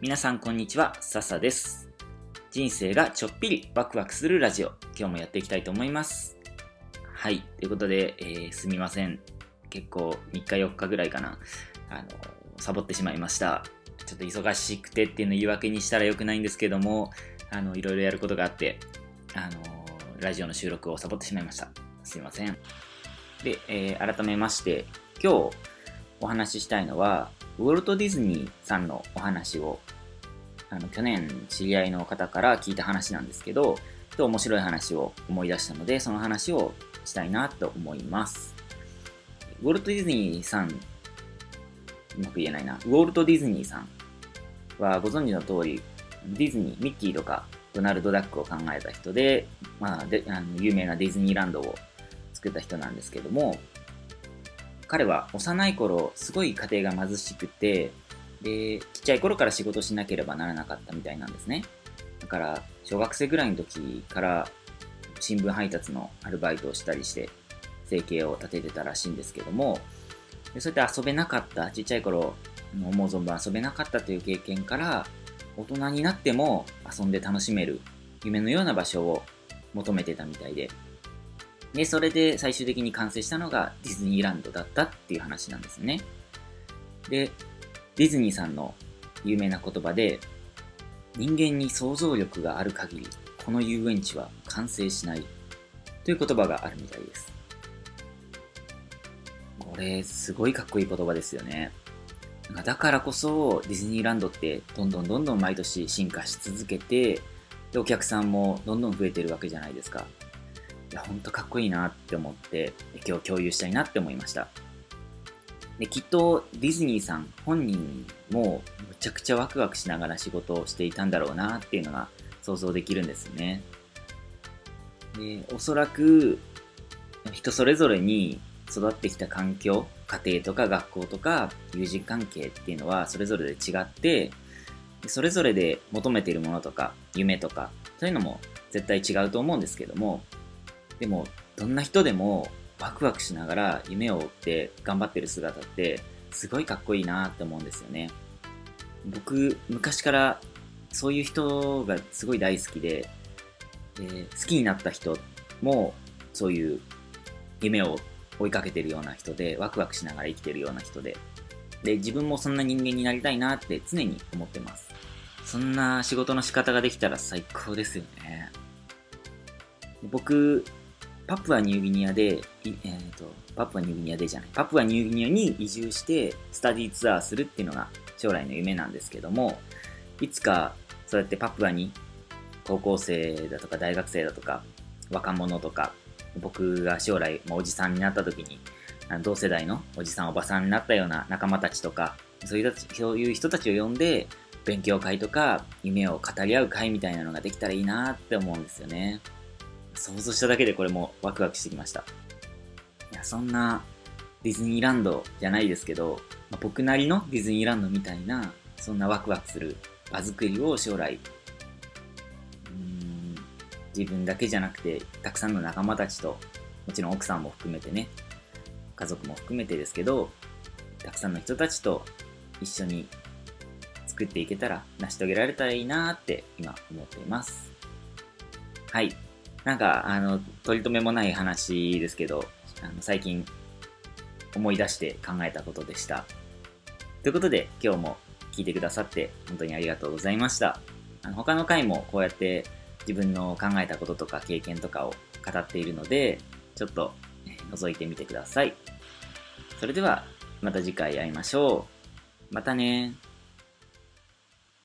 皆さんこんにちは、笹です。人生がちょっぴりワクワクするラジオ、今日もやっていきたいと思います。はい、ということで、えー、すみません。結構3日4日ぐらいかな、あの、サボってしまいました。ちょっと忙しくてっていうのを言い訳にしたら良くないんですけども、あの、いろいろやることがあって、あの、ラジオの収録をサボってしまいました。すいません。で、えー、改めまして、今日お話ししたいのは、ウォルト・ディズニーさんのお話を、あの、去年知り合いの方から聞いた話なんですけど、と面白い話を思い出したので、その話をしたいなと思います。ウォルト・ディズニーさん、うまく言えないな、ウォルト・ディズニーさんはご存知の通り、ディズニー、ミッキーとかドナルド・ダックを考えた人で、まあ、であの有名なディズニーランドを作った人なんですけども、彼は幼い頃、すごい家庭が貧しくて、で、ちっちゃい頃から仕事しなければならなかったみたいなんですね。だから、小学生ぐらいの時から新聞配達のアルバイトをしたりして、生計を立ててたらしいんですけども、でそうやって遊べなかった、ちっちゃい頃、思う存分遊べなかったという経験から、大人になっても遊んで楽しめる夢のような場所を求めてたみたいで、で、それで最終的に完成したのがディズニーランドだったっていう話なんですね。で、ディズニーさんの有名な言葉で、人間に想像力がある限り、この遊園地は完成しないという言葉があるみたいです。これ、すごいかっこいい言葉ですよね。だからこそ、ディズニーランドってどんどんどんどん毎年進化し続けて、で、お客さんもどんどん増えてるわけじゃないですか。いや、ほんとかっこいいなって思って、今日共有したいなって思いました。で、きっとディズニーさん本人もむちゃくちゃワクワクしながら仕事をしていたんだろうなっていうのが想像できるんですね。で、おそらく人それぞれに育ってきた環境、家庭とか学校とか友人関係っていうのはそれぞれで違って、それぞれで求めているものとか夢とかそういうのも絶対違うと思うんですけども、でも、どんな人でもワクワクしながら夢を追って頑張ってる姿ってすごいかっこいいなって思うんですよね。僕、昔からそういう人がすごい大好きで、で好きになった人もそういう夢を追いかけてるような人で、ワクワクしながら生きてるような人で、で、自分もそんな人間になりたいなって常に思ってます。そんな仕事の仕方ができたら最高ですよね。僕、パプアニューギニアで、えーと、パプアニューギニアでじゃない、パプアニューギニアに移住してスタディツアーするっていうのが将来の夢なんですけども、いつかそうやってパプアに高校生だとか大学生だとか若者とか僕が将来まおじさんになった時に同世代のおじさんおばさんになったような仲間たちとかそういうそういう人たちを呼んで勉強会とか夢を語り合う会みたいなのができたらいいなって思うんですよね。想像しただけでこれもワクワクしてきました。いや、そんなディズニーランドじゃないですけど、まあ、僕なりのディズニーランドみたいな、そんなワクワクする場作りを将来、うん自分だけじゃなくて、たくさんの仲間たちと、もちろん奥さんも含めてね、家族も含めてですけど、たくさんの人たちと一緒に作っていけたら、成し遂げられたらいいなって今思っています。はい。なんか、あの、取り留めもない話ですけど、あの最近思い出して考えたことでした。ということで、今日も聞いてくださって本当にありがとうございました。あの他の回もこうやって自分の考えたこととか経験とかを語っているので、ちょっと覗いてみてください。それでは、また次回会いましょう。またね